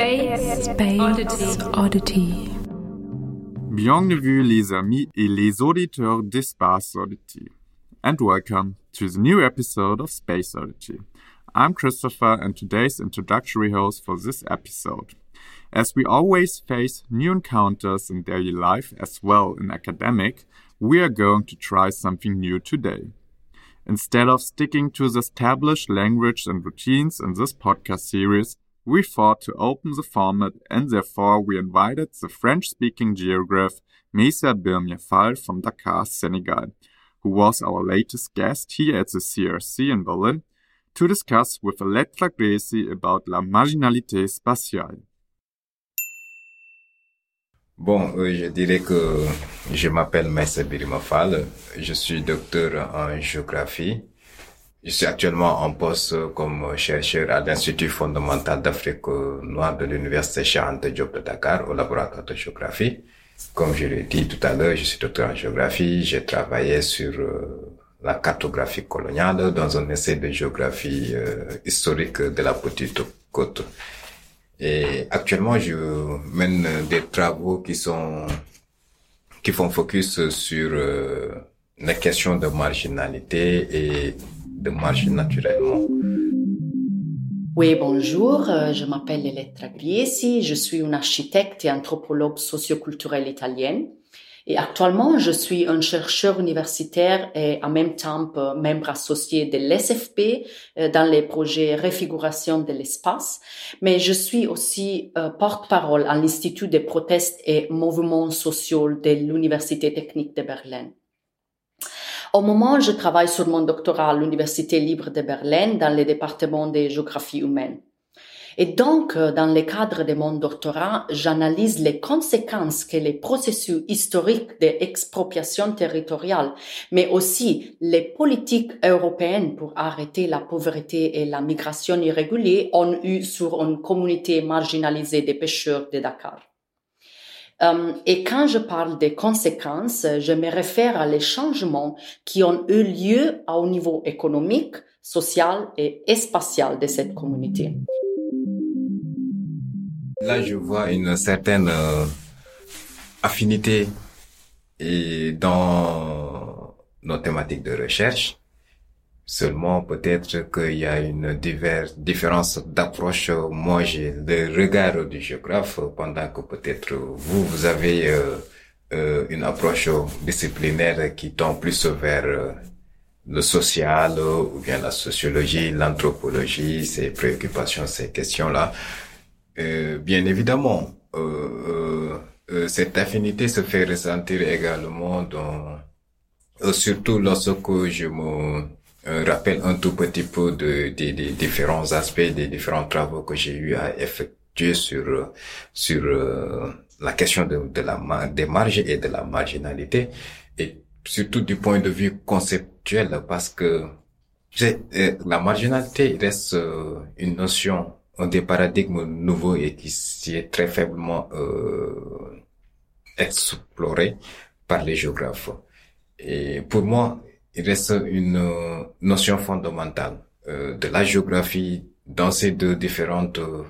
Space, Space Oddity. Bienvenue les amis et les auditeurs d'Espace Oddity, and welcome to the new episode of Space Oddity. I'm Christopher and today's introductory host for this episode. As we always face new encounters in daily life as well in academic, we are going to try something new today. Instead of sticking to the established language and routines in this podcast series, we thought to open the format and therefore we invited the French-speaking geograph Mesa Birmiafal from Dakar, Senegal, who was our latest guest here at the CRC in Berlin, to discuss with Elettra Greci about la marginalité spatiale. Bon, euh, je dirais que je m'appelle Mesa Birimafal, je suis docteur en géographie Je suis actuellement en poste comme chercheur à l'Institut fondamental d'Afrique noire de l'Université Charente Diop de Dakar au laboratoire de géographie. Comme je l'ai dit tout à l'heure, je suis docteur en géographie. J'ai travaillé sur euh, la cartographie coloniale dans un essai de géographie euh, historique de la petite côte. Et actuellement, je mène des travaux qui sont qui font focus sur euh, les questions de marginalité et de naturellement. Oui, bonjour, euh, je m'appelle Elettra Griesi, je suis une architecte et anthropologue socioculturelle italienne. Et actuellement, je suis un chercheur universitaire et en même temps euh, membre associé de l'SFP euh, dans les projets Réfiguration de l'espace. Mais je suis aussi porte-parole à l'Institut des protestes et mouvements sociaux de l'Université technique de Berlin. Au moment, je travaille sur mon doctorat à l'Université libre de Berlin dans le département de géographie humaine. Et donc, euh, dans le cadre de mon doctorat, j'analyse les conséquences que les processus historiques d'expropriation territoriale, mais aussi les politiques européennes pour arrêter la pauvreté et la migration irrégulière ont eu sur une communauté marginalisée des pêcheurs de Dakar. Euh, et quand je parle des conséquences, je me réfère à les changements qui ont eu lieu au niveau économique, social et spatial de cette communauté. Là, je vois une certaine euh, affinité dans nos thématiques de recherche. Seulement, peut-être qu'il y a une différence d'approche. Moi, j'ai le regard du géographe, pendant que peut-être vous, vous avez euh, euh, une approche disciplinaire qui tend plus vers euh, le social ou bien la sociologie, l'anthropologie, ces préoccupations, ces questions-là. bien évidemment, cette affinité se fait ressentir également dans, surtout lorsque je me euh, rappelle un tout petit peu de, des différents aspects des différents travaux que j'ai eu à effectuer sur sur euh, la question de, de la des marges et de la marginalité et surtout du point de vue conceptuel parce que euh, la marginalité reste euh, une notion un des paradigmes nouveaux et qui, qui est très faiblement exploré par les géographes. Et pour moi, il reste une euh, notion fondamentale euh, de la géographie dans ces deux différentes euh,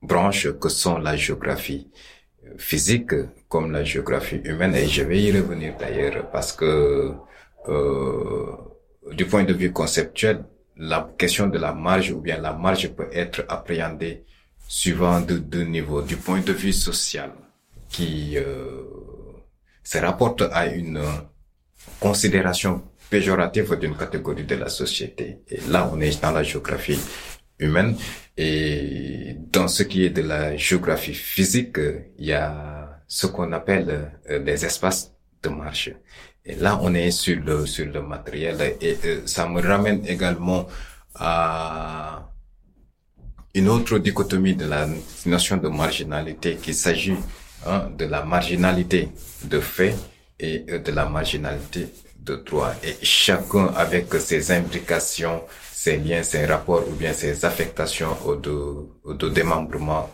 branches que sont la géographie physique comme la géographie humaine. Et je vais y revenir d'ailleurs parce que du point de vue conceptuel la question de la marge ou bien la marge peut être appréhendée suivant deux niveaux. Du point de vue social qui se rapporte à une considération péjoratif d'une catégorie de la société. Et là, on est dans la géographie humaine. Et dans ce qui est de la géographie physique, il y a ce qu'on appelle euh, les espaces de marche. Et là, on est sur le, sur le matériel. Et euh, ça me ramène également à une autre dichotomie de la notion de marginalité, qu'il s'agit hein, de la marginalité de fait et euh, de la marginalité de droit et chacun avec ses implications, ses liens, ses rapports ou bien ses affectations aux deux, aux deux démembrements,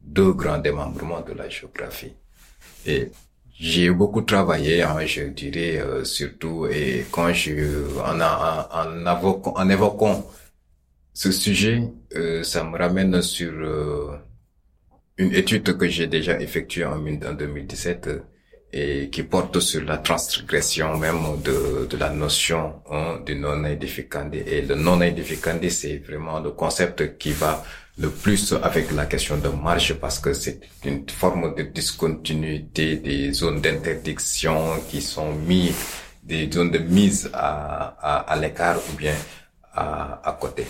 deux grands démembrements de la géographie. Et j'ai beaucoup travaillé, hein, je dirais euh, surtout, et quand je en, en, en, en évoquant ce sujet, euh, ça me ramène sur euh, une étude que j'ai déjà effectuée en 2017 et qui porte sur la transgression même de, de la notion hein, du non édificandi. Et le non édificandi, c'est vraiment le concept qui va le plus avec la question de marge parce que c'est une forme de discontinuité des zones d'interdiction qui sont mises, des zones de mise à, à, à l'écart ou bien à, à côté.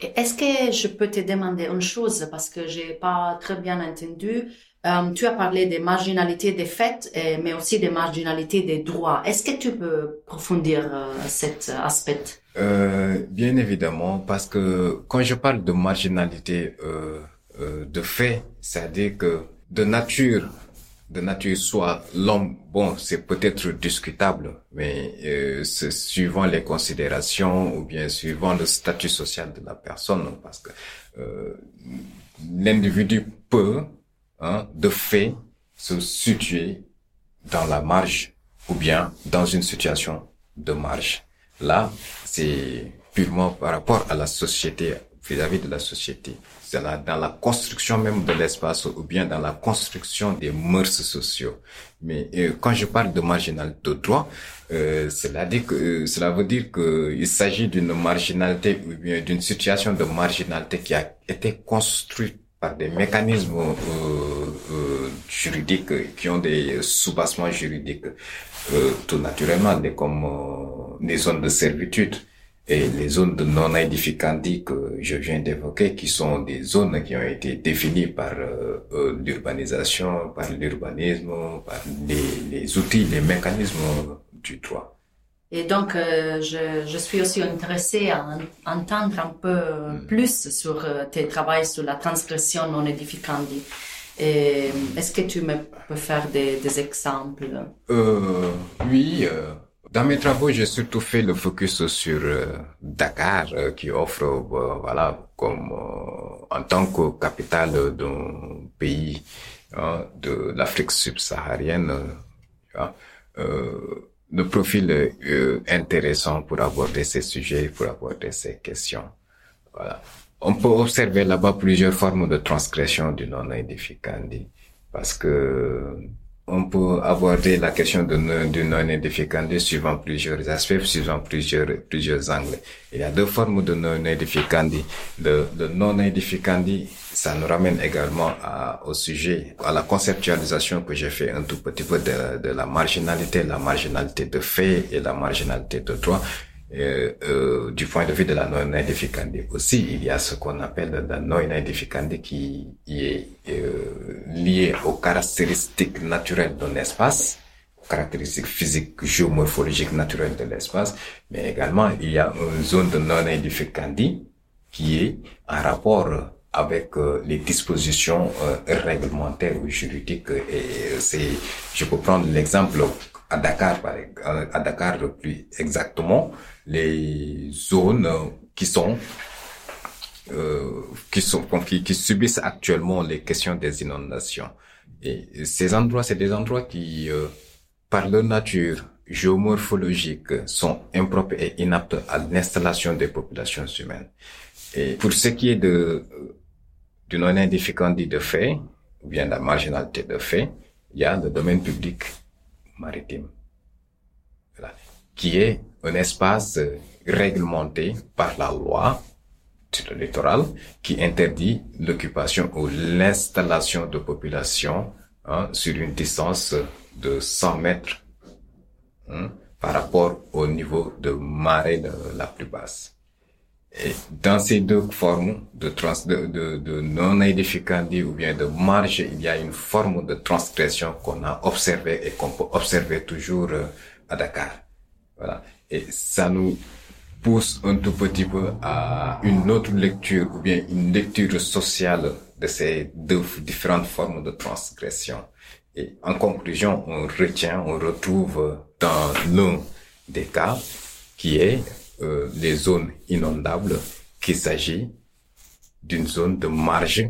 Est-ce que je peux te demander une chose? Parce que j'ai pas très bien entendu? Euh, tu as parlé des marginalités des faits, mais aussi des marginalités des droits. Est-ce que tu peux approfondir euh, cet aspect? Euh, Bien évidemment, parce que quand je parle de marginalité euh, euh, de fait, c'est-à-dire que de nature, de nature soit l'homme, bon, c'est peut-être discutable, mais euh, c'est suivant les considérations ou bien suivant le statut social de la personne, parce que l'individu peut hein, de fait se situer dans la marge ou bien dans une situation de marge. Là, c'est purement par rapport à la société, vis-à-vis de la société. C'est dans la construction même de l'espace ou bien dans la construction des mœurs sociaux. Mais euh, quand je parle de marginalité de droit, euh, cela, dit que, euh, cela veut dire qu'il s'agit d'une marginalité ou bien d'une situation de marginalité qui a été construite par des mécanismes euh, euh, juridiques qui ont des soubassements juridiques euh, tout naturellement, des, comme des zones de servitude et les zones de non édificandi que je viens d'évoquer, qui sont des zones qui ont été définies par l'urbanisation, par l'urbanisme, par les, les outils, les mécanismes du droit. Et donc, euh, je, je, suis aussi intéressée à entendre un peu mm. plus sur euh, tes travaux sur la transgression non édificandi. Est-ce que tu me peux faire des, des exemples? Euh, Oui, euh, dans mes travaux, j'ai surtout fait le focus sur Dakar, qui offre, voilà, comme en tant que capitale d'un pays hein, de l'Afrique subsaharienne, hein, le profil euh, intéressant pour aborder ces sujets, pour aborder ces questions. Voilà. On peut observer là-bas plusieurs formes de transgression du non-édificandi parce que on peut aborder la question de, du non-édificandi suivant plusieurs aspects, suivant plusieurs, plusieurs angles. Il y a deux formes de non-édificandi. Le, non-édificandi ça nous ramène également à, au sujet, à la conceptualisation que j'ai fait un tout petit peu de, de la marginalité, la marginalité de fait et la marginalité de droit. Euh, euh, du point de vue de la non edificandi aussi, il y a ce qu'on appelle la non edificandi qui est euh, lié aux caractéristiques naturelles d'un espace, caractéristiques physiques, géomorphologiques naturelles de l'espace, mais également il y a une zone de non edificandi qui est en rapport avec euh, les dispositions euh, réglementaires ou juridiques. Et c'est, je peux prendre l'exemple à Dakar, par, à Dakar plus exactement, les zones qui sont euh, qui sont qui, qui, subissent actuellement les questions des inondations. Et ces endroits, c'est des endroits qui, euh, par leur nature géomorphologique, sont impropres et inaptes à l'installation des populations humaines. Et pour ce qui est de du non dit de fait, ou bien la marginalité de fait, il y a le domaine public maritime, qui est un espace réglementé par la loi sur le littoral qui interdit l'occupation ou l'installation de population hein, sur une distance de 100 mètres hein, par rapport au niveau de marée la plus basse. Et dans ces deux formes de, trans, de, de, de non édificandi ou bien de marge, il y a une forme de transgression qu'on a observé et qu'on peut observer toujours euh, à Dakar. Voilà. Et ça nous pousse un tout petit peu à une autre lecture ou bien une lecture sociale de ces deux différentes formes de transgression. Et en conclusion, on retient, on retrouve dans l'un des cas qui est euh, les zones inondables qu'il s'agit d'une zone de marge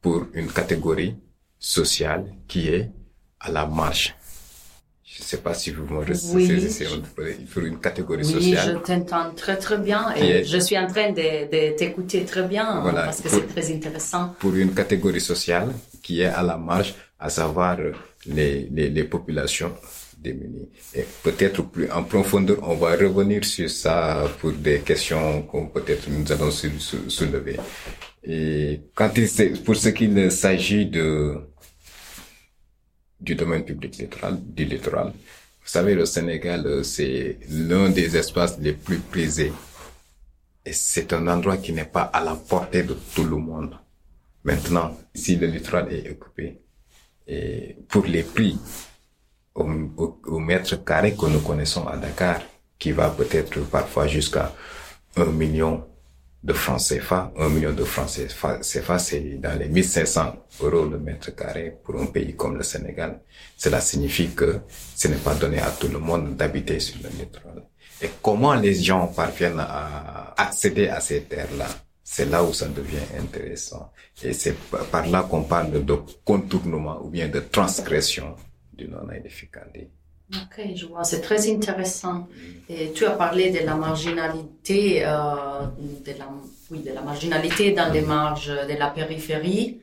pour une catégorie sociale qui est à la marge. Je ne sais pas si vous me Oui. recevez pour une catégorie Oui, je sociale. t'entends très très bien et est- je suis en train de, de t'écouter très bien Voilà. parce que c'est très intéressant. Pour une catégorie sociale qui est à la marge, à savoir euh, les, les, les populations démunies. Et peut-être plus en profondeur, on va revenir sur ça pour des questions qu'on peut-être nous allons sou- sou- soulever. Et quand il pour ce qu'il s'agit de du domaine public littoral, du littoral, vous savez, le Sénégal, euh, c'est l'un des espaces les plus prisés. Et c'est un endroit qui n'est pas à la portée de tout le monde. Maintenant, si le littoral est occupé, et pour les prix au, au, au mètre carré que nous connaissons à Dakar, qui va peut-être parfois jusqu'à un million de francs CFA, un million de francs CFA, c'est dans les 1500 euros le mètre carré pour un pays comme le Sénégal. Cela signifie que ce n'est pas donné à tout le monde d'habiter sur le littoral. Et comment les gens parviennent à accéder à ces terres-là? C'est là où ça devient intéressant. Et c'est par là qu'on parle de contournement ou bien de transgression du non-édificandi. Ok, je vois, c'est très intéressant. Et tu as parlé de la marginalité, euh, de la, oui, de la marginalité dans les marges de la périphérie.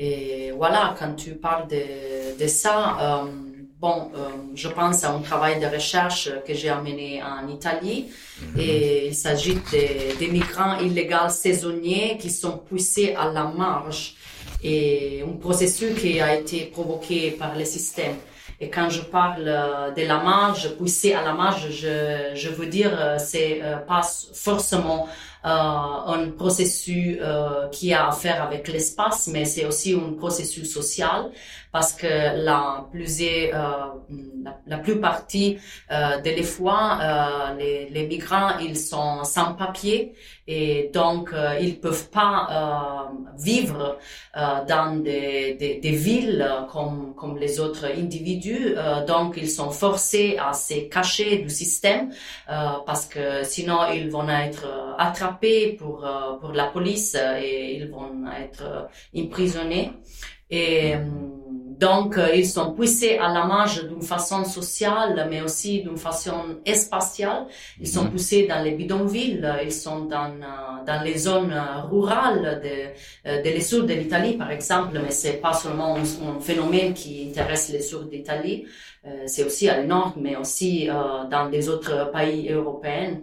Et voilà, quand tu parles de, de ça, euh, bon, euh, je pense à un travail de recherche que j'ai amené en Italie. Et il s'agit de- des migrants illégaux saisonniers qui sont poussés à la marge. Et un processus qui a été provoqué par le système. Et quand je parle euh, de la marge, pousser à la marge, je, veux dire, euh, c'est euh, pas forcément un processus euh, qui a à faire avec l'espace, mais c'est aussi un processus social parce que la plusieurs, euh, la, plus partie euh, de les fois, euh, les, migrants, ils sont sans papier et donc euh, ils peuvent pas euh, vivre euh, dans des, des, des villes euh, comme, comme les autres individus. Euh, donc, ils sont forcés à se cacher du système euh, parce que sinon, ils vont être euh, pour, euh, pour la police euh, et ils vont être euh, emprisonnés. Et donc, ils sont poussés à la marge d'une façon sociale, mais aussi d'une façon spatiale. Ils sont Mhm. poussés dans les bidonvilles, ils sont dans, dans les zones rurales de, de les sud de l'Italie, par exemple, mais c'est pas seulement un, un phénomène qui intéresse les sud d'Italie, c'est aussi à le nord, mais aussi dans les autres pays européens.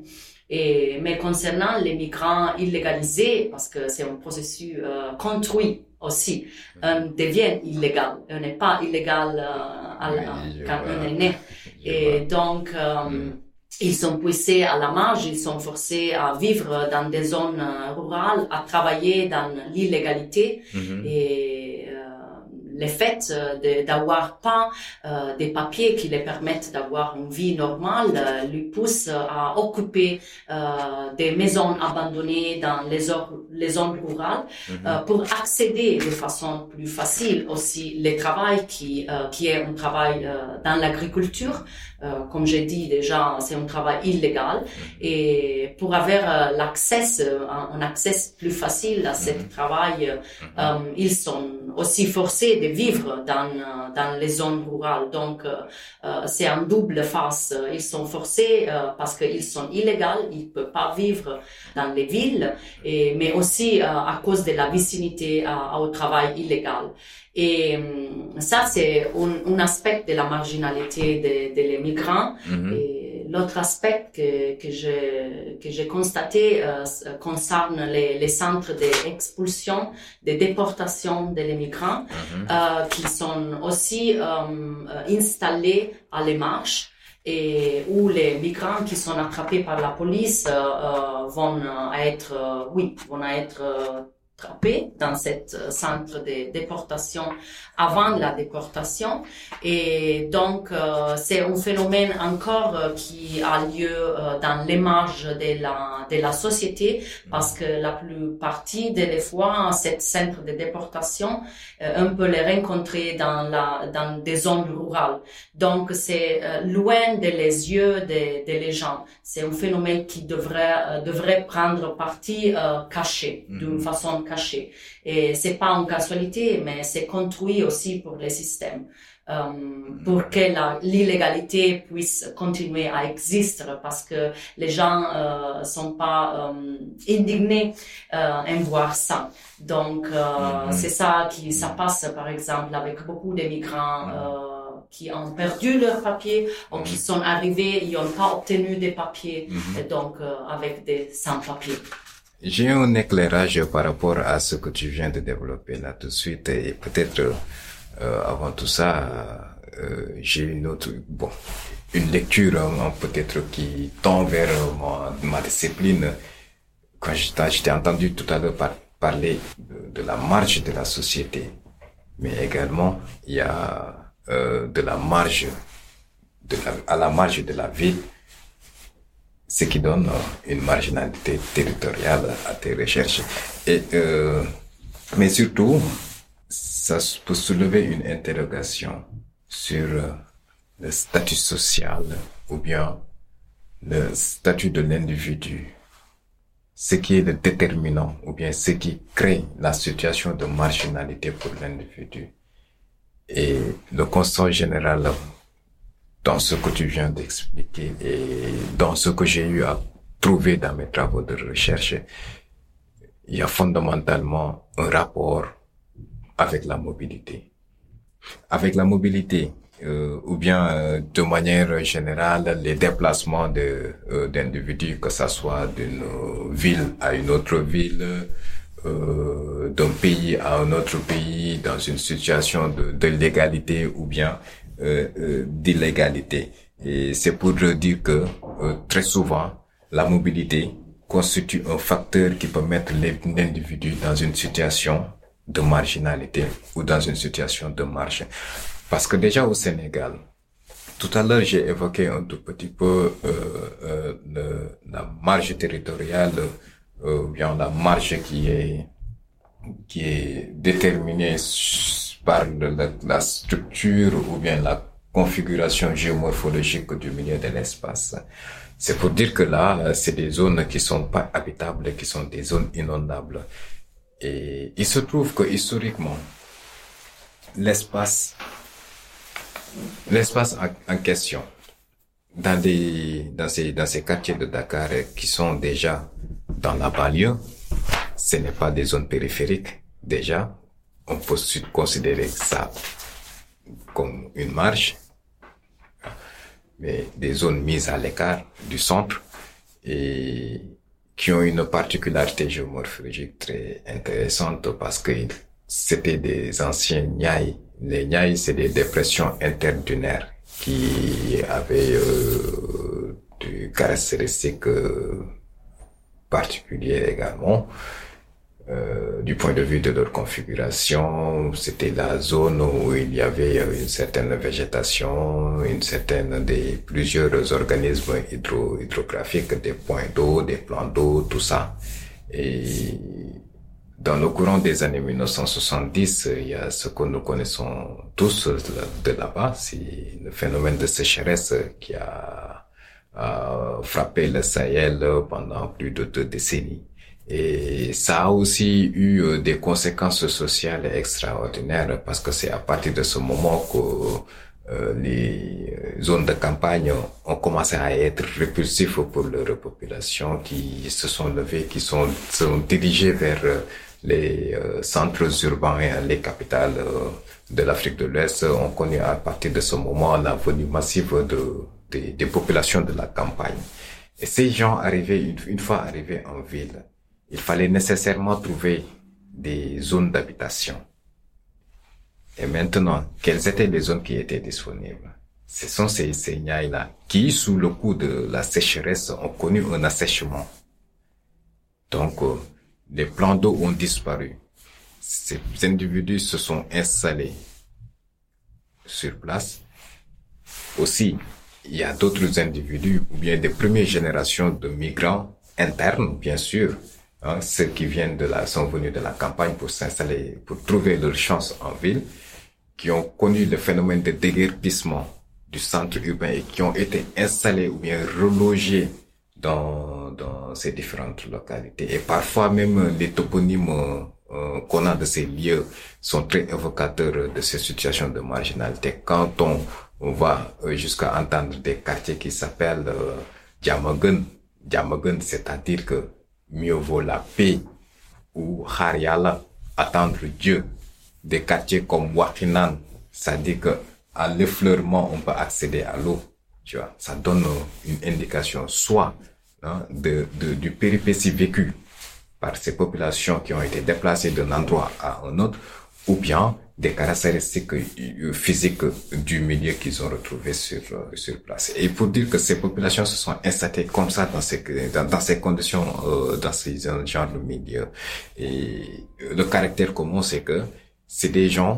Et, mais concernant les migrants illégalisés, parce que c'est un processus euh, construit aussi, on devient illégal. On n'est pas illégal euh, à Oui, quand on est né. Et vois. donc, euh, Mm. ils sont poussés à la marge, ils sont forcés à vivre dans des zones euh, rurales, à travailler dans l'illégalité. Mhm. Et euh, le fait euh, d'avoir pas euh, des papiers qui les permettent d'avoir une vie normale euh, lui pousse à occuper euh, des maisons abandonnées dans les, les zones rurales Mhm. euh, pour accéder de façon plus facile aussi le travail qui, euh, qui est un travail euh, dans l'agriculture. Comme j'ai dit déjà, c'est un travail illégal. Et pour avoir l'accès, un, un accès plus facile à ce travail, euh, euh, ils sont aussi forcés de vivre dans, dans les zones rurales. Donc, c'est un double face. Ils sont forcés parce qu'ils sont illégaux, ils ne peuvent pas vivre dans les villes, et, mais aussi euh, à cause de la vicinité à- au travail illégal. Et hum, ça, c'est un, un aspect de la marginalité des des les migrants. Mhm. Et l'autre aspect que, que j'ai que j'ai constaté euh, concerne les, les centres d'expulsion, de déportation des migrants, Mhm. euh, qui sont aussi euh, euh, installés à les marches et où les migrants qui sont attrapés par la police euh, euh, vont euh, être, oui, vont être attrapés dans cet euh, centre de déportation avant la déportation. Et donc, euh, c'est un phénomène encore euh, qui a lieu euh, dans les marges de la, de la société parce que la plus partie des fois, cet centre de déportation, on peut les rencontrer dans, la, dans des zones rurales. Donc, c'est loin de les yeux de, de les gens. C'est un phénomène qui devrait, devrait prendre partie cachée, d'une Mhm. façon cachée. Et c'est pas une casualité, mais c'est construit aussi pour les systèmes. euh, pour que l'illégalité puisse continuer à exister parce que les gens euh, sont pas euh, indignés euh, en voir ça. Donc mm-hmm. c'est ça qui ça passe par exemple avec beaucoup de migrants mm-hmm. qui ont perdu leurs papiers ou qui mm-hmm. sont arrivés, ils n'ont pas obtenu des papiers, et donc avec des sans-papiers. J'ai un éclairage par rapport à ce que tu viens de développer là tout de suite et peut-être euh, avant tout ça, euh, j'ai une autre, bon, une lecture hein, peut-être qui tend vers ma, discipline. Quand j'étais entendu tout à l'heure parler de, la marge de la société, mais également il y a euh, de la marge de la, à la marge de la ville, ce qui donne une marginalité territoriale à tes recherches. Et euh, mais surtout, ça peut soulever une interrogation sur euh, le statut social ou bien le statut de l'individu, ce qui est le déterminant ou bien ce qui crée la situation de marginalité pour l'individu. Et le constat général dans ce que tu viens d'expliquer et dans ce que j'ai eu à trouver dans mes travaux de recherche, il y a fondamentalement un rapport avec la mobilité. Avec la mobilité, euh, ou bien euh, de manière générale les déplacements de euh, d'individus, que ça soit d'une ville à une autre ville, d'un pays à un autre pays, dans une situation de, de légalité ou bien d'illégalité. Et c'est pour dire que très souvent la mobilité constitue un facteur qui peut mettre l'individu dans une situation de marginalité ou dans une situation de marge. Parce que déjà au Sénégal, tout à l'heure j'ai évoqué un tout petit peu euh, euh, la marge territoriale euh, bien la marge qui est qui est déterminée par la, la structure ou bien la configuration géomorphologique du milieu de l'espace. C'est pour dire que là, c'est des zones qui sont pas habitables, qui sont des zones inondables. Et il se trouve que historiquement, l'espace, l'espace en, question, dans des, dans ces, dans ces quartiers de Dakar qui sont déjà dans la banlieue, ce n'est pas des zones périphériques. Déjà, on peut considérer ça comme une marge, mais des zones mises à l'écart du centre et qui ont une particularité géomorphologique très intéressante parce que c'était des anciens Niaï. Les Niaï, c'est des dépressions interdunaires qui avaient euh, des caractéristiques euh, particulières également. Euh, du point de vue de leur configuration, c'était la zone où il y avait une certaine végétation, une certaine des plusieurs organismes hydro, hydrographiques, des points d'eau, des plans d'eau, tout ça. Et dans le courant des années 1970, il y a ce que nous connaissons tous de là-bas, c'est le phénomène de sécheresse qui a, a frappé le Sahel pendant plus de deux décennies. Et ça a aussi eu euh, des conséquences sociales extraordinaires parce que c'est à partir de ce moment que euh, les zones de campagne ont commencé à être répulsives pour leur population qui se sont levées, qui sont, sont dirigées vers euh, les centres urbains et les capitales de l'Afrique de l'Ouest ont connu à partir de ce moment la venue massive de, des populations de la campagne. Et ces gens arrivaient, une fois arrivés en ville, il fallait nécessairement trouver des zones d'habitation. Et maintenant, quelles étaient les zones qui étaient disponibles? Ce sont ces, ces là qui, sous le coup de la sécheresse, ont connu un assèchement. Donc, euh, les plans d'eau ont disparu. Ces individus se sont installés sur place. Aussi, il y a d'autres individus, ou bien des premières générations de migrants internes, bien sûr, Hein, ceux qui viennent de la, sont venus de la campagne pour s'installer, pour trouver leur chance en ville, qui ont connu le phénomène de déguerpissement du centre urbain et qui ont été installés ou bien relogés dans, dans ces différentes localités. Et parfois même les toponymes qu'on a de ces lieux sont très évocateurs de ces situations de marginalité. Quand on, va jusqu'à entendre des quartiers qui s'appellent euh, Djamagun, c'est-à-dire que mieux vaut la paix ou Haryala, attendre Dieu. Des quartiers comme Wakinan, c'est-à-dire que à l'effleurement, on peut accéder à l'eau. Tu vois, ça donne une indication soit hein, de, de, du péripétie vécu par ces populations qui ont été déplacées d'un endroit à un autre, ou bien des caractéristiques euh, physiques du milieu qu'ils ont retrouvé sur euh, sur place. Et pour dire que ces populations se sont installées comme ça dans ces dans, ces conditions, euh, dans ces genre de milieu. Et le caractère commun, c'est que c'est des gens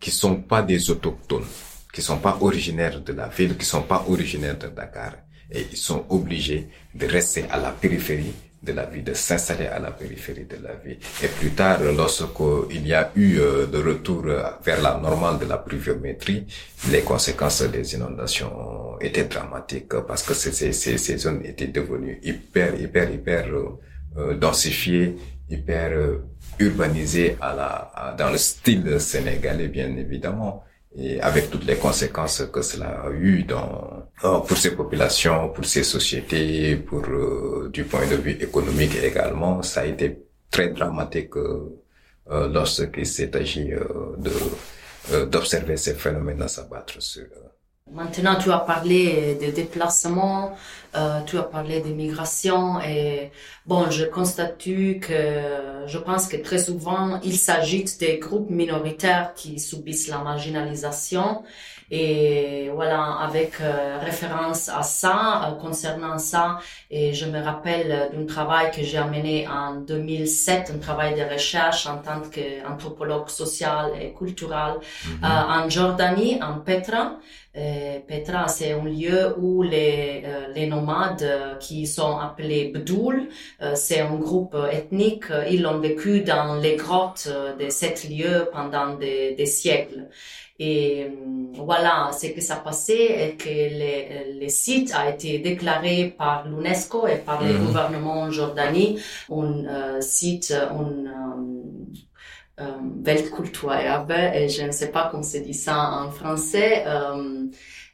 qui sont pas des autochtones, qui sont pas originaires de la ville, qui sont pas originaires de Dakar, et ils sont obligés de rester à la périphérie de la vie, de s'installer à la périphérie de la vie. Et plus tard, lorsqu'il y a eu euh, de retour vers la normale de la pluviométrie, les conséquences des inondations étaient dramatiques parce que ces, ces, ces zones étaient devenues hyper, hyper, hyper euh, densifiées, hyper euh, urbanisées à la, dans le style sénégalais, bien évidemment et avec toutes les conséquences que cela a eu dans euh, pour ces populations, pour ces sociétés, pour euh, du point de vue économique également, ça a été très dramatique euh, euh lorsqu'il s'est agi de d'observer ces phénomènes s'abattre sur Maintenant, tu as parlé de déplacement, euh, tu as parlé de migration et bon, je constate que je pense que très souvent, il s'agit des groupes minoritaires qui subissent la marginalisation et voilà, avec euh, référence à ça, euh, concernant ça, et je me rappelle d'un travail que j'ai amené en 2007, un travail de recherche en tant qu'anthropologue social et culturel mhm. en Jordanie, en Petra. Euh, Petra, c'est un lieu où les, euh, les nomades euh, qui sont appelés Bdoul, c'est un groupe ethnique, ils ont vécu dans les grottes de cet lieu pendant des, des siècles. Et voilà, ce que ça passait et que le, le site a été déclaré par l'UNESCO et par le mhm. gouvernement en Jordanie un site, un Weltkulturerbe, et je ne sais pas comment se dit ça en français, euh,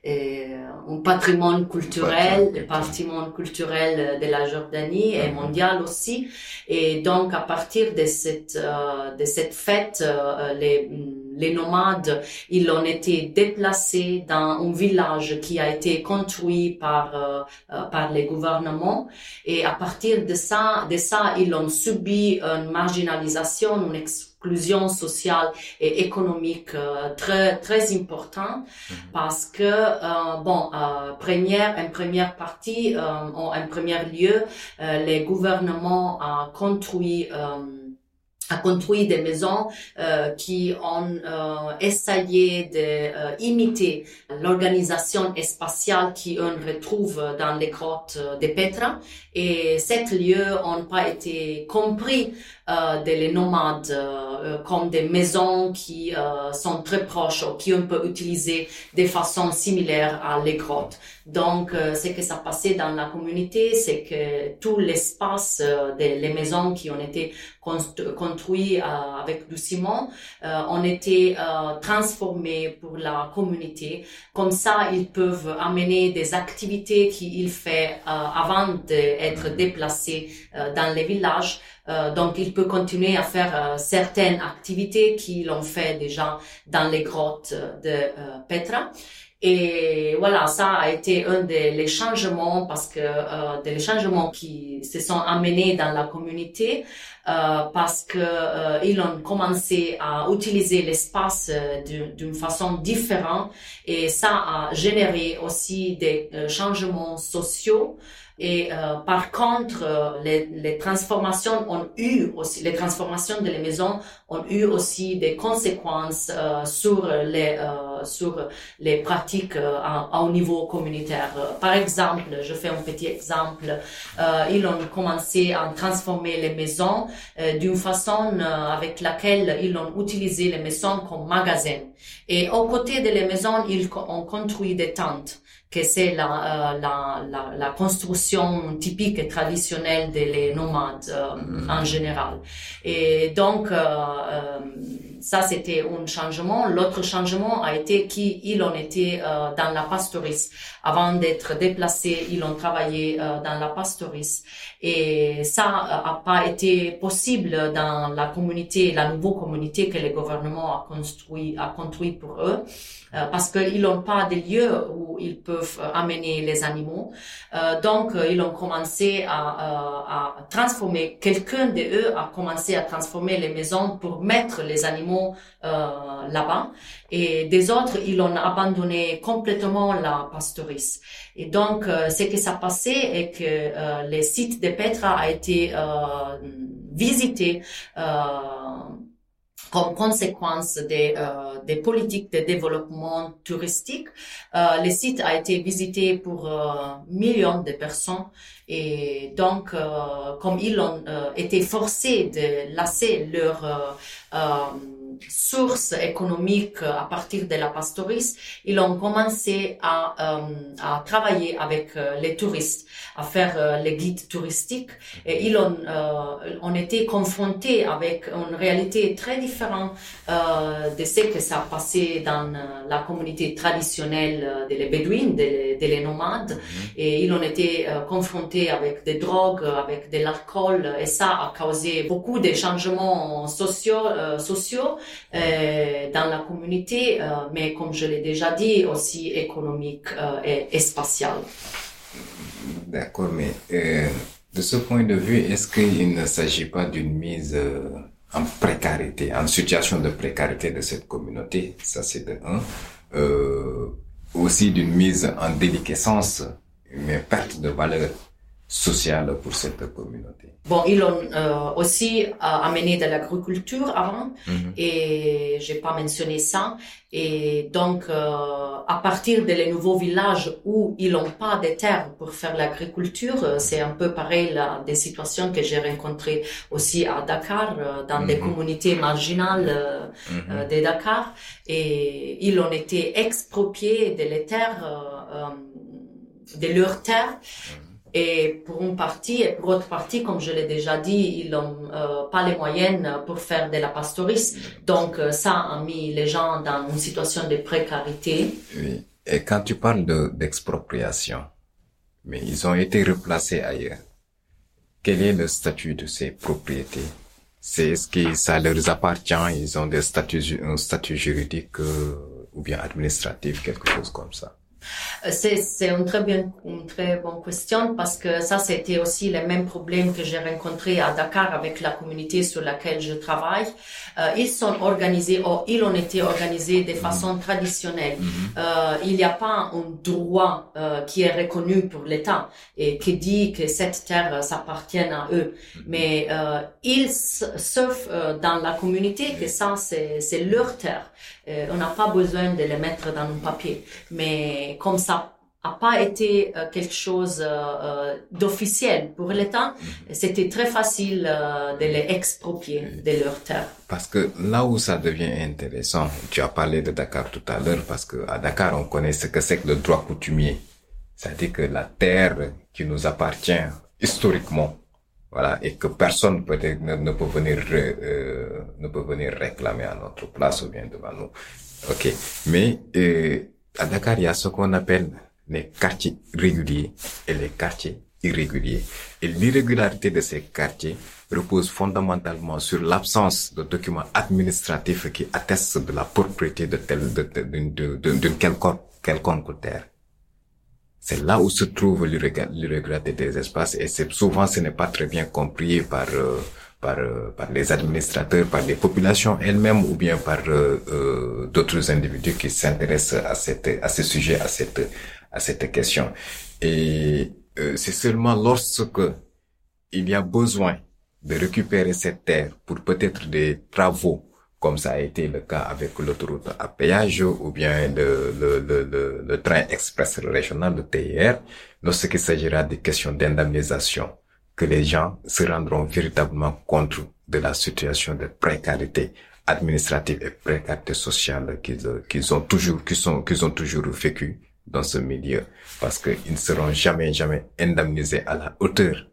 et un patrimoine culturel, le patrimoine culturel de la Jordanie et mhm. mondial aussi. Et donc, à partir de cette, euh, de cette fête, euh, les, les nomades, ils ont été déplacés dans un village qui a été construit par, euh, par les gouvernements. Et à partir de ça, de ça, ils ont subi une marginalisation, une exclusion sociale et économique euh, très très important mhm. parce que euh, bon euh, première en première partie en, en premier lieu les gouvernements ont construit a construit des maisons euh, qui ont euh, essayé d'imiter euh, l'organisation spatiale qu'on retrouve dans les grottes de Petra. Et ces lieux n'ont pas été compris euh, des nomades euh, comme des maisons qui euh, sont très proches ou qui on peut utiliser de façon similaire à les grottes. Donc, euh, ce que ça passait dans la communauté, c'est que tout l'espace des les maisons qui ont été construits avec du ciment ont été transformés pour la communauté. Comme ça, ils peuvent amener des activités qu'ils font avant d'être déplacés dans les villages euh, donc, il peut continuer à faire euh, certaines activités qu'il ont fait déjà dans les grottes de euh, Petra. Et voilà, ça a été un des changements parce que euh, des changements qui se sont amenés dans la communauté euh, parce que euh, ils ont commencé à utiliser l'espace d'une façon différente et ça a généré aussi des changements sociaux et euh, par contre, euh, les, les, transformations ont eu aussi, les transformations de les maisons ont eu aussi des conséquences euh, sur les, sur les pratiques au niveau communautaire. Par exemple, je fais un petit exemple, ils ont commencé à transformer les maisons d'une façon avec laquelle ils ont utilisé les maisons comme magasins. Et aux côtés de les maisons, ils ont construit des tentes que c'est la, la, la, la, construction typique et traditionnelle des nomades mm-hmm. en général. Et donc, ça, c'était un changement. L'autre changement a été qu'ils ont été euh, dans la pastoris. Avant d'être déplacés, ils ont travaillé euh, dans la pastoris. Et ça a pas été possible dans la communauté, la nouvelle communauté que le gouvernement a construit, a construit pour eux. Euh, parce qu'ils n'ont pas de lieux où ils peuvent euh, amener les animaux. Euh, donc, ils ont commencé à, à transformer, quelqu'un d'eux a commencé à transformer les maisons pour mettre les animaux là-bas. Et des autres, ils ont abandonné complètement la pastoris. Et donc, ce qui s'est passé est que le site de Petra a été visité comme conséquence des, euh, des politiques de développement touristique. Euh, le site a été visité pour euh, millions de personnes et donc, euh, comme ils ont euh, été forcés de lasser leur sources économiques à partir de la pastoris, ils ont commencé à, euh, à travailler avec euh, les touristes, à faire euh, les guides touristiques. Et ils ont, ont été confrontés avec une réalité très différente de ce que ça passait dans la communauté traditionnelle des Bédouines, des, des nomades. Mm-hmm. Et ils ont été confrontés avec des drogues, avec de l'alcool. Et ça a causé beaucoup de changements sociaux, sociaux euh, dans la communauté, euh, mais comme je l'ai déjà dit, aussi économique euh, et, spatial. D'accord, mais euh, de ce point de vue, est-ce qu'il ne s'agit pas d'une mise euh, en précarité, en situation de précarité de cette communauté? Ça, c'est de un. aussi d'une mise en déliquescence, une perte de valeur sociale pour cette communauté. Bon, ils ont euh, aussi euh, amené de l'agriculture avant mhm. et j'ai pas mentionné ça. Et donc, euh, à partir des nouveaux villages où ils n'ont pas de terre pour faire l'agriculture, c'est un peu pareil là, des situations que j'ai rencontrées aussi à Dakar, dans des mhm. communautés marginales mhm. de Dakar. Et ils ont été expropriés de les terres, de leurs terres. Et pour une partie, et pour autre partie, comme je l'ai déjà dit, ils n'ont euh, pas les moyens pour faire de la pastorisme. Donc euh, ça a mis les gens dans une situation de précarité. Oui. Et quand tu parles de d'expropriation, mais ils ont été replacés ailleurs. Quel est le statut de ces propriétés? C'est est-ce que ça leur appartient? Ils ont des statuts, un statut juridique euh, ou bien administratif, quelque chose comme ça c'est, c'est une très bien, une très bonne question parce que ça, c'était aussi le même problème que j'ai rencontré à Dakar avec la communauté sur laquelle je travaille. Euh, ils sont organisés, ou ils ont été organisés de façon traditionnelle. Mhm. Euh, il n'y a pas un droit euh, qui est reconnu pour l'État et qui dit que cette terre s'appartient à eux. Mhm. Mais euh, ils savent euh, dans la communauté que ça, c'est, c'est leur terre. Euh, on n'a pas besoin de les mettre dans un papier. Mais comme ça a pas été euh, quelque chose euh, euh d'officiel pour l'État, mhm. c'était très facile de les exproprier de leur terre. Parce que là où ça devient intéressant, tu as parlé de Dakar tout à l'heure, parce que à Dakar, on connaît ce que c'est que le droit coutumier. C'est-à-dire que la terre qui nous appartient historiquement, voilà, et que personne peut ne, ne peut venir euh, ne peut venir réclamer à notre place ou bien devant nous. Ok, mais euh, à Dakar il y a ce qu'on appelle les quartiers réguliers et les quartiers irréguliers. Et l'irrégularité de ces quartiers repose fondamentalement sur l'absence de documents administratifs qui attestent de la propriété de telle d'une quelconque quelconque terre. C'est là où se trouve l'irrégularité des espaces et c'est souvent ce n'est pas très bien compris par euh, par, euh, par les administrateurs, par les populations elles-mêmes ou bien par euh, d'autres individus qui s'intéressent à cette à ce sujet, à cette à cette question. Et c'est seulement lorsque il y a besoin de récupérer cette terre pour peut-être des travaux comme ça a été le cas avec l'autoroute à péage ou bien le, le, le, le, train express régional, le TIR, lorsqu'il s'agira des questions d'indemnisation, que les gens se rendront véritablement compte de la situation de précarité administrative et précarité sociale qu'ils qu'ils ont toujours sont qu'ils ont toujours vécu dans ce milieu. Parce qu'ils ne seront jamais jamais indemnisés à la hauteur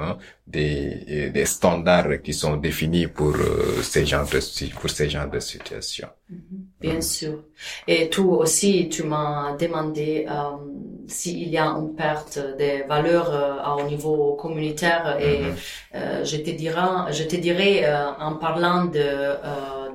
hein, des, des standards qui sont définis pour euh, ces genres de pour ces genres de situations. Mm-hmm. Bien sûr. Et toi aussi, tu m'as demandé euh, s'il y a une perte des valeurs euh, au niveau communautaire et mm-hmm. je te dirais, je te dirais euh, en parlant de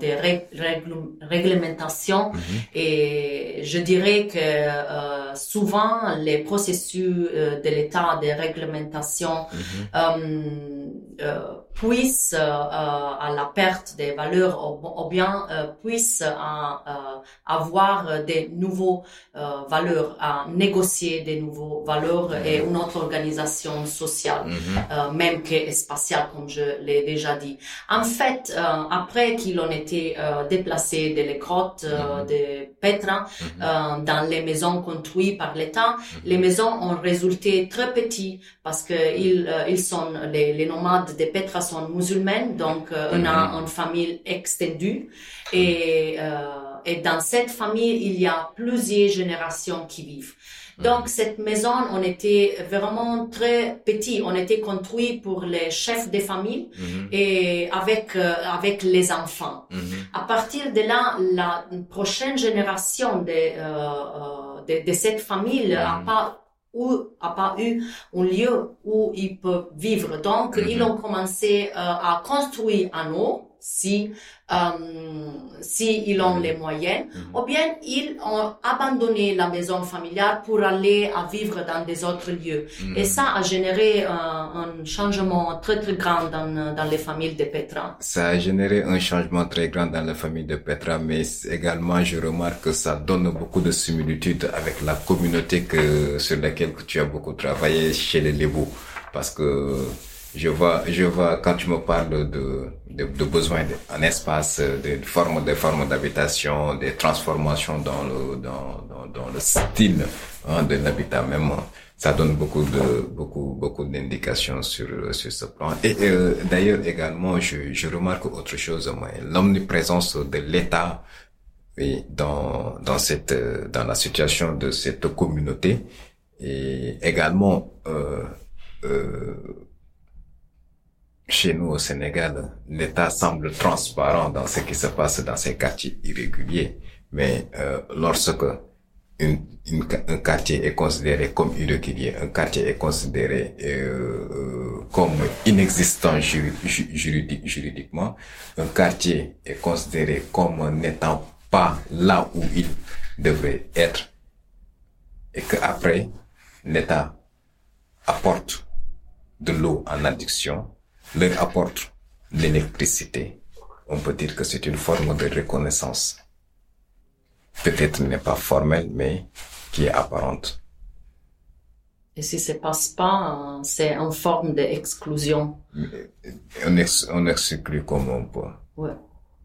euh, des réglementations mm-hmm. et je dirais que souvent les processus de l'état des réglementations mm puissent à la perte des valeurs ou, bien puissent à, avoir des nouveaux euh, valeurs, à négocier des nouveaux valeurs et une autre organisation sociale, mhm. euh, même que spatiale, comme je l'ai déjà dit. En fait, euh, après qu'ils ont été déplacés de les grottes mhm. de Petra mhm. dans les maisons construites par l'État, les maisons ont résulté très petites parce que ils, ils sont les, les nomades de Petra sont musulmans, donc on a une famille extendue et et dans cette famille, il y a plusieurs générations qui vivent. Donc mhm. cette maison, on était vraiment très petit. On était construit pour les chefs de famille mhm. et avec euh, avec les enfants. Mhm. À partir de là, la prochaine génération de euh, euh de, de, cette famille n'a pas ou a pas eu un lieu où ils peuvent vivre. Donc, ils ont commencé euh, à construire un eau si euh, si ils ont les moyens, mhm. ou bien ils ont abandonné la maison familiale pour aller à vivre dans des autres lieux. Et mhm. ça a généré un changement très très grand dans, dans les familles de Petra. Ça a généré un changement très grand dans les familles de Petra, mais également je remarque que ça donne beaucoup de similitudes avec la communauté que sur laquelle tu as beaucoup travaillé chez les Lébou, parce que je vois, je vois quand tu me parles de, de, de besoins d'un espace, de, formes, de formes d'habitation, des transformations dans le, dans, dans, le style hein, de l'habitat même. Ça donne beaucoup de, beaucoup, beaucoup d'indications sur, sur ce plan. Et euh, d'ailleurs également, je, je remarque autre chose, l'omniprésence de l'État dans, dans cette, dans la situation de cette communauté et également, euh, euh, chez nous au Sénégal, l'État semble transparent dans ce qui se passe dans ces quartiers irréguliers. Mais euh, lorsque un quartier est considéré comme irrégulier, un quartier est considéré euh, euh comme inexistant juridique, juridiquement, un quartier est considéré comme n'étant pas là où il devrait être, et qu'après, l'État apporte de l'eau en addiction, leur apporte l'électricité, on peut dire que c'est une forme de reconnaissance. Peut-être n'est pas formelle, mais qui est apparente. Et si ça passe pas, c'est en forme d'exclusion. On, on exclut comme on peut. Ouais.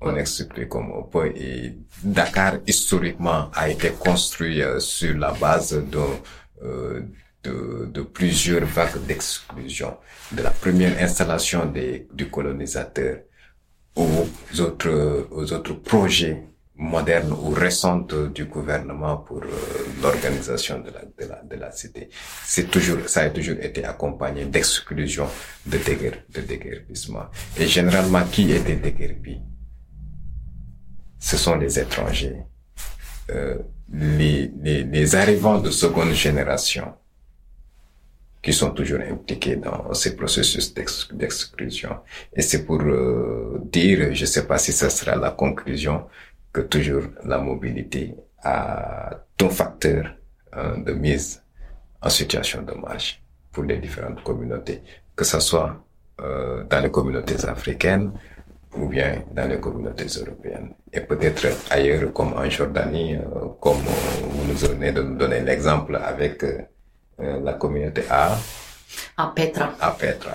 On exclut comme on peut. Et Dakar, historiquement, a été construit euh, sur la base de, euh, de, de plusieurs vagues d'exclusion, de la première installation des, du colonisateur aux autres, aux autres projets modernes ou récents du gouvernement pour euh, l'organisation de la, de la, de la cité. C'est toujours, ça a toujours été accompagné d'exclusion, de, déguer, de déguerpissement. Et généralement, qui était déguerpi? Ce sont les étrangers. Euh, les, les, les arrivants de seconde génération qui sont toujours impliqués dans ces processus d'exclusion. Et c'est pour euh, dire, je ne sais pas si ce sera la conclusion, que toujours la mobilité a un facteur hein, de mise en situation de marche pour les différentes communautés, que ce soit euh, dans les communautés africaines ou bien dans les communautés européennes. Et peut-être ailleurs comme en Jordanie, euh, comme vous nous venez de nous donner l'exemple avec euh, la communauté à à Petra. À Petra.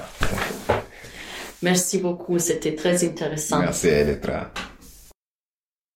Merci beaucoup, c'était très intéressant. Merci Elettra.